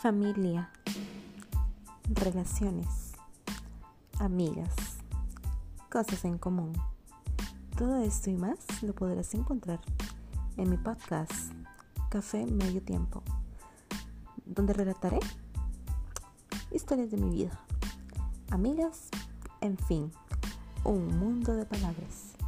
familia, relaciones, amigas, cosas en común. Todo esto y más lo podrás encontrar en mi podcast Café Medio Tiempo, donde relataré historias de mi vida, amigas, en fin, un mundo de palabras.